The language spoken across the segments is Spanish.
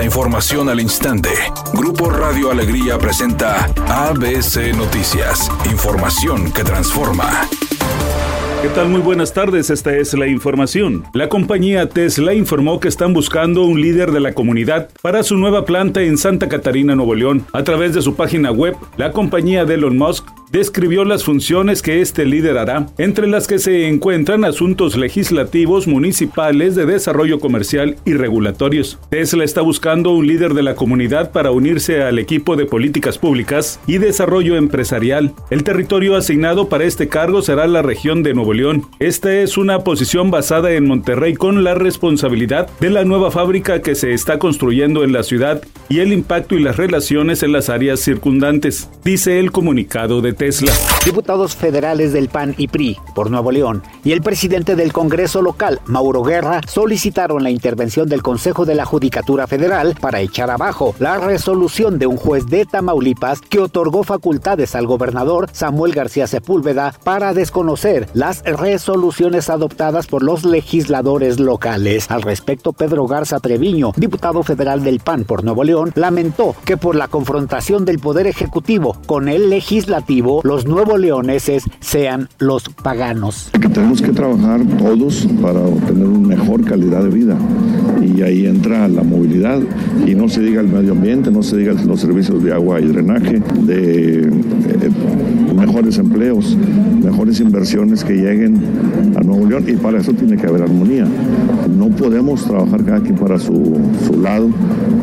La información al instante. Grupo Radio Alegría presenta ABC Noticias. Información que transforma. ¿Qué tal? Muy buenas tardes, esta es la información. La compañía Tesla informó que están buscando un líder de la comunidad para su nueva planta en Santa Catarina, Nuevo León. A través de su página web, la compañía de Elon Musk describió las funciones que este líder hará, entre las que se encuentran asuntos legislativos, municipales, de desarrollo comercial y regulatorios. Tesla está buscando un líder de la comunidad para unirse al equipo de políticas públicas y desarrollo empresarial. El territorio asignado para este cargo será la región de Nuevo León. Esta es una posición basada en Monterrey con la responsabilidad de la nueva fábrica que se está construyendo en la ciudad y el impacto y las relaciones en las áreas circundantes, dice el comunicado de Tesla. Diputados federales del PAN y PRI por Nuevo León y el presidente del Congreso local, Mauro Guerra, solicitaron la intervención del Consejo de la Judicatura Federal para echar abajo la resolución de un juez de Tamaulipas que otorgó facultades al gobernador Samuel García Sepúlveda para desconocer las resoluciones adoptadas por los legisladores locales. Al respecto, Pedro Garza Treviño, diputado federal del PAN por Nuevo León, lamentó que por la confrontación del Poder Ejecutivo con el Legislativo, los nuevos leoneses sean los paganos. Que tenemos que trabajar todos para obtener una mejor calidad de vida. Y ahí entra la movilidad. Y no se diga el medio ambiente, no se diga los servicios de agua y drenaje, de eh, mejores empleos, mejores inversiones que lleguen a Nuevo León. Y para eso tiene que haber armonía. No podemos trabajar cada quien para su, su lado,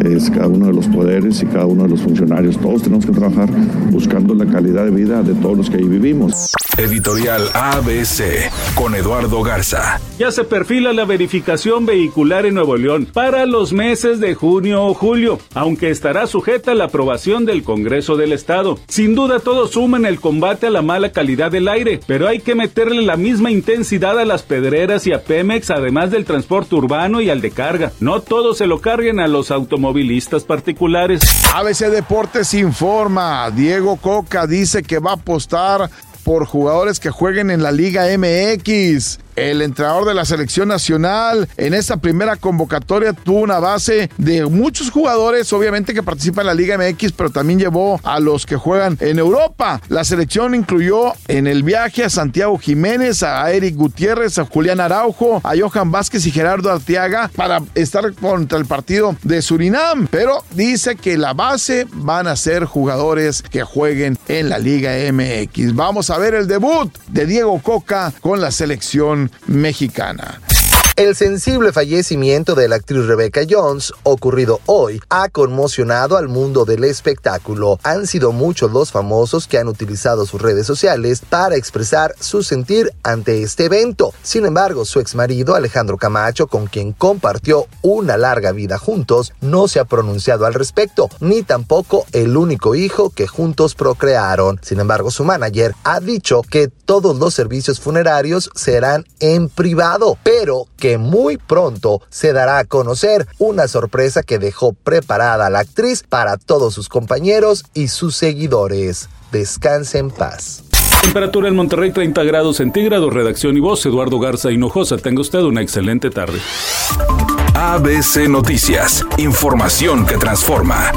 es cada uno de los poderes y cada uno de los funcionarios. Todos tenemos que trabajar buscando la calidad de vida de todos los que ahí vivimos. Editorial ABC con Eduardo Garza. Ya se perfila la verificación vehicular en Nuevo León para los meses de junio o julio, aunque estará sujeta a la aprobación del Congreso del Estado. Sin duda todos suman el combate a la mala calidad del aire, pero hay que meterle la misma intensidad a las pedreras y a Pemex, además del transporte urbano y al de carga. No todos se lo carguen a los automovilistas particulares. ABC Deportes informa, Diego Coca dice que va a apostar por jugadores que jueguen en la Liga MX el entrenador de la selección nacional en esta primera convocatoria tuvo una base de muchos jugadores, obviamente que participan en la Liga MX, pero también llevó a los que juegan en Europa. La selección incluyó en el viaje a Santiago Jiménez, a Eric Gutiérrez, a Julián Araujo, a Johan Vázquez y Gerardo Arteaga para estar contra el partido de Surinam, pero dice que la base van a ser jugadores que jueguen en la Liga MX. Vamos a ver el debut de Diego Coca con la selección mexicana. El sensible fallecimiento de la actriz Rebecca Jones, ocurrido hoy, ha conmocionado al mundo del espectáculo. Han sido muchos los famosos que han utilizado sus redes sociales para expresar su sentir ante este evento. Sin embargo, su ex marido Alejandro Camacho, con quien compartió una larga vida juntos, no se ha pronunciado al respecto, ni tampoco el único hijo que juntos procrearon. Sin embargo, su manager ha dicho que todos los servicios funerarios serán en privado, pero que muy pronto se dará a conocer una sorpresa que dejó preparada la actriz para todos sus compañeros y sus seguidores. Descanse en paz. Temperatura en Monterrey 30 grados centígrados, redacción y voz Eduardo Garza Hinojosa. Tenga usted una excelente tarde. ABC Noticias, información que transforma.